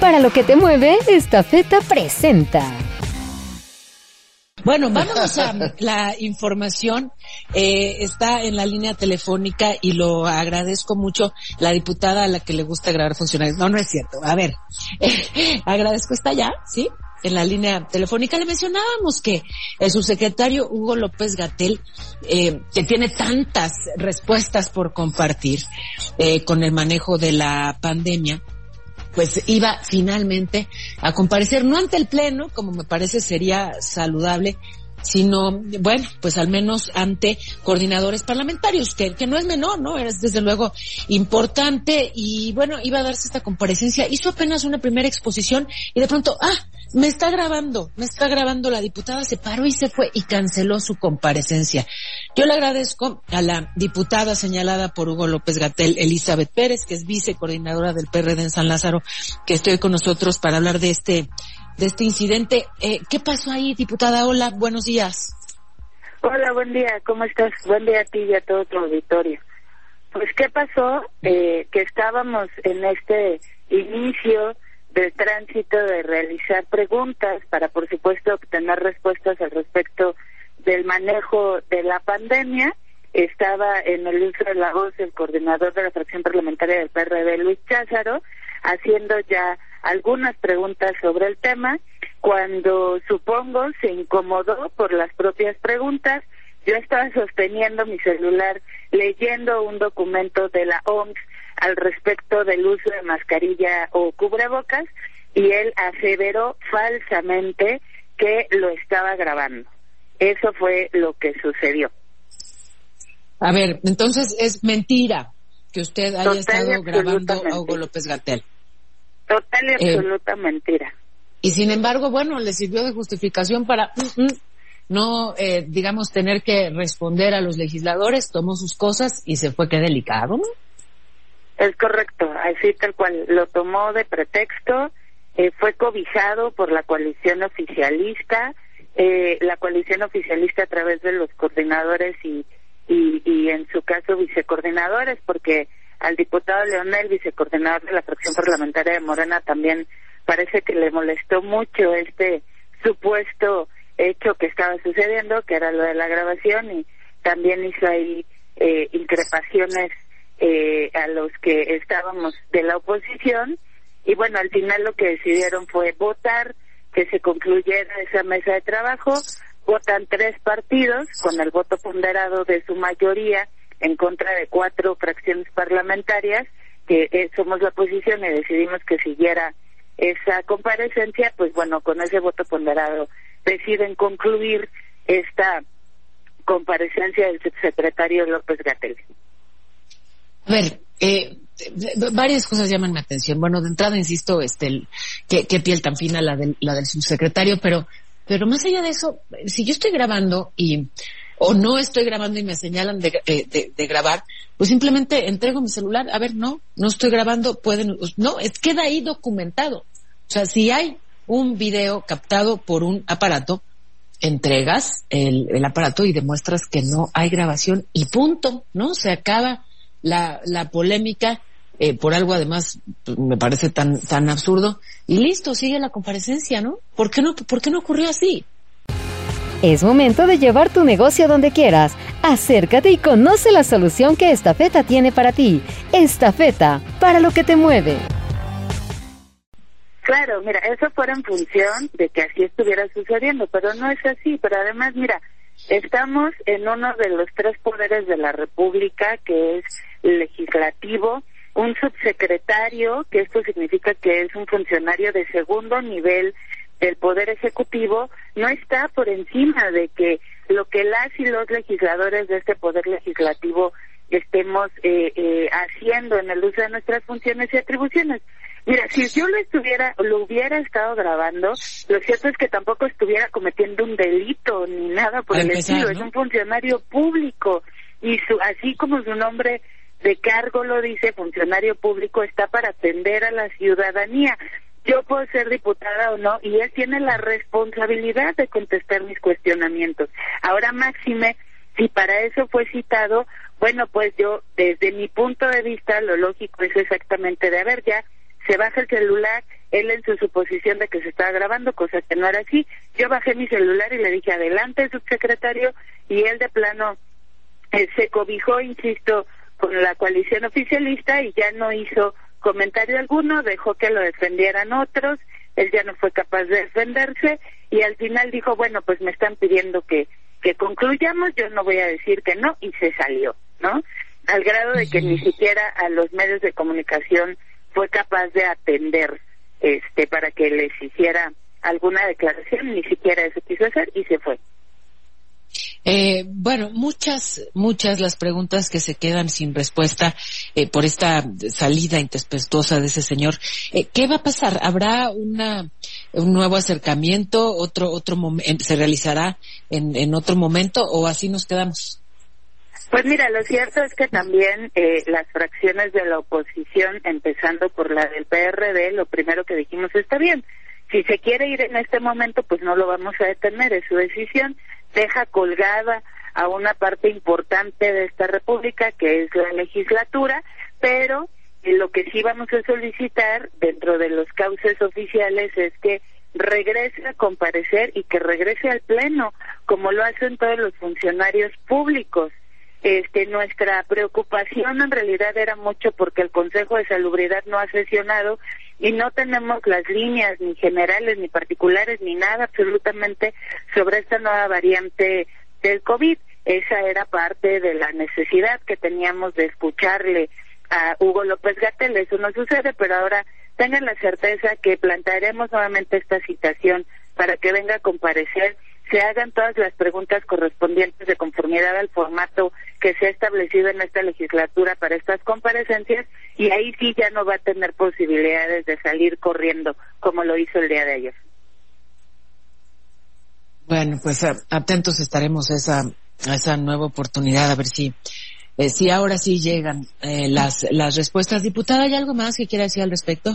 Para lo que te mueve, esta feta presenta. Bueno, vamos a la información. Eh, está en la línea telefónica y lo agradezco mucho la diputada a la que le gusta grabar funcionarios. No, no es cierto. A ver, agradezco, está ya, ¿sí? En la línea telefónica le mencionábamos que el subsecretario Hugo López Gatel, eh, que tiene tantas respuestas por compartir eh, con el manejo de la pandemia, pues iba finalmente a comparecer, no ante el Pleno, como me parece sería saludable, sino, bueno, pues al menos ante coordinadores parlamentarios, que, que no es menor, ¿no? Es desde luego importante y bueno, iba a darse esta comparecencia. Hizo apenas una primera exposición y de pronto, ah, me está grabando, me está grabando la diputada, se paró y se fue y canceló su comparecencia. Yo le agradezco a la diputada señalada por Hugo López Gatel, Elizabeth Pérez, que es vicecoordinadora del PRD en San Lázaro, que estoy con nosotros para hablar de este de este incidente. Eh, ¿Qué pasó ahí, diputada? Hola, buenos días. Hola, buen día, ¿cómo estás? Buen día a ti y a todo tu auditorio. Pues, ¿qué pasó? Eh, que estábamos en este inicio del tránsito de realizar preguntas para, por supuesto, obtener respuestas al respecto del manejo de la pandemia. Estaba en el uso de la voz el coordinador de la fracción parlamentaria del PRD, Luis Cházaro, haciendo ya algunas preguntas sobre el tema. Cuando supongo se incomodó por las propias preguntas, yo estaba sosteniendo mi celular leyendo un documento de la OMS al respecto del uso de mascarilla o cubrebocas y él aseveró falsamente que lo estaba grabando. Eso fue lo que sucedió. A ver, entonces es mentira que usted haya estado grabando a Hugo López Gatel. Total y eh, absoluta mentira. Y sin embargo, bueno, le sirvió de justificación para mm, mm, no, eh, digamos, tener que responder a los legisladores, tomó sus cosas y se fue que delicado, ¿no? Es correcto, así tal cual. Lo tomó de pretexto, eh, fue cobijado por la coalición oficialista, eh, la coalición oficialista a través de los coordinadores y, y, en su caso vicecoordinadores, porque al diputado Leonel, vicecoordinador de la fracción parlamentaria de Morena, también parece que le molestó mucho este supuesto hecho que estaba sucediendo, que era lo de la grabación, y también hizo ahí eh, increpaciones eh, a los que estábamos de la oposición. Y bueno, al final lo que decidieron fue votar que se concluyera esa mesa de trabajo. Votan tres partidos con el voto ponderado de su mayoría en contra de cuatro fracciones parlamentarias que eh, somos la oposición y decidimos que siguiera esa comparecencia, pues bueno, con ese voto ponderado deciden concluir esta comparecencia del subsecretario López Gatel. A ver, eh, varias cosas llaman mi atención. Bueno, de entrada, insisto, este, qué, piel tan fina la del, la del subsecretario, pero, pero más allá de eso, si yo estoy grabando y o no estoy grabando y me señalan de, de, grabar, pues simplemente entrego mi celular, a ver, no, no estoy grabando, pueden, no, es, queda ahí documentado. O sea, si hay un video captado por un aparato, entregas el, el aparato y demuestras que no hay grabación y punto, ¿no? Se acaba la, la polémica eh, por algo además me parece tan tan absurdo y listo sigue la comparecencia no por qué no por qué no ocurrió así es momento de llevar tu negocio donde quieras. Acércate y conoce la solución que Estafeta tiene para ti. Estafeta, para lo que te mueve. Claro, mira, eso fuera en función de que así estuviera sucediendo, pero no es así. Pero además, mira, estamos en uno de los tres poderes de la República, que es legislativo, un subsecretario, que esto significa que es un funcionario de segundo nivel el Poder Ejecutivo no está por encima de que lo que las y los legisladores de este Poder Legislativo estemos eh, eh, haciendo en el uso de nuestras funciones y atribuciones. Mira, si yo lo estuviera, lo hubiera estado grabando, lo cierto es que tampoco estuviera cometiendo un delito ni nada por el estilo. Es un funcionario público y su, así como su nombre de cargo lo dice, funcionario público está para atender a la ciudadanía yo puedo ser diputada o no y él tiene la responsabilidad de contestar mis cuestionamientos. Ahora, Máxime, si para eso fue citado, bueno, pues yo, desde mi punto de vista, lo lógico es exactamente de, haber ya, se baja el celular, él en su suposición de que se estaba grabando, cosa que no era así. Yo bajé mi celular y le dije adelante, subsecretario, y él de plano eh, se cobijó, insisto, con la coalición oficialista y ya no hizo comentario alguno, dejó que lo defendieran otros, él ya no fue capaz de defenderse y al final dijo, bueno, pues me están pidiendo que, que concluyamos, yo no voy a decir que no y se salió, ¿no? Al grado de que ni siquiera a los medios de comunicación fue capaz de atender este para que les hiciera alguna declaración, ni siquiera eso quiso hacer y se fue. Eh, bueno, muchas, muchas las preguntas que se quedan sin respuesta eh, por esta salida intespestuosa de ese señor. Eh, ¿Qué va a pasar? ¿Habrá una, un nuevo acercamiento? ¿Otro, otro se realizará en, en otro momento o así nos quedamos? Pues mira, lo cierto es que también eh, las fracciones de la oposición, empezando por la del PRD, lo primero que dijimos está bien. Si se quiere ir en este momento, pues no lo vamos a detener, es su decisión. Deja colgada a una parte importante de esta república, que es la legislatura, pero eh, lo que sí vamos a solicitar dentro de los cauces oficiales es que regrese a comparecer y que regrese al Pleno, como lo hacen todos los funcionarios públicos. Este, nuestra preocupación en realidad era mucho porque el Consejo de Salubridad no ha sesionado y no tenemos las líneas ni generales ni particulares ni nada absolutamente sobre esta nueva variante del COVID. Esa era parte de la necesidad que teníamos de escucharle a Hugo López Gatel. Eso no sucede, pero ahora tengan la certeza que plantearemos nuevamente esta citación para que venga a comparecer se hagan todas las preguntas correspondientes de conformidad al formato que se ha establecido en esta legislatura para estas comparecencias y ahí sí ya no va a tener posibilidades de salir corriendo como lo hizo el día de ayer. Bueno, pues atentos estaremos a esa, a esa nueva oportunidad, a ver si, eh, si ahora sí llegan eh, las, las respuestas. Diputada, ¿hay algo más que quiera decir al respecto?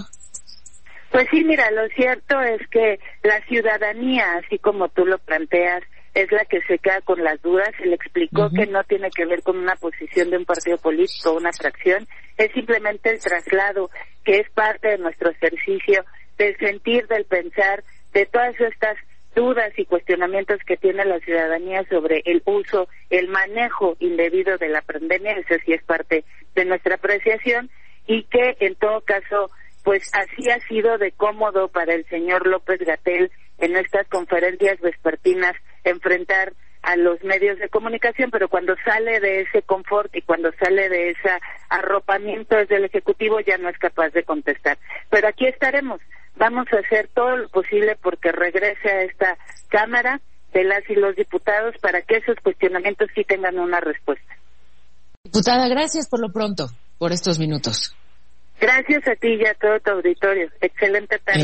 Pues sí, mira, lo cierto es que la ciudadanía, así como tú lo planteas, es la que se queda con las dudas. Se le explicó que no tiene que ver con una posición de un partido político o una fracción, es simplemente el traslado que es parte de nuestro ejercicio del sentir, del pensar, de todas estas dudas y cuestionamientos que tiene la ciudadanía sobre el uso, el manejo indebido de la pandemia, eso sí es parte de nuestra apreciación, y que en todo caso pues así ha sido de cómodo para el señor López Gatel en estas conferencias vespertinas enfrentar a los medios de comunicación, pero cuando sale de ese confort y cuando sale de ese arropamiento desde el Ejecutivo ya no es capaz de contestar. Pero aquí estaremos. Vamos a hacer todo lo posible porque regrese a esta Cámara de las y los diputados para que esos cuestionamientos sí tengan una respuesta. Diputada, gracias por lo pronto, por estos minutos. Gracias a ti y a todo tu auditorio. Excelente tarde.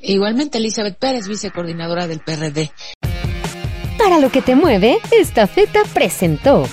Igualmente Elizabeth Pérez, vicecoordinadora del PRD. Para lo que te mueve, esta feta presentó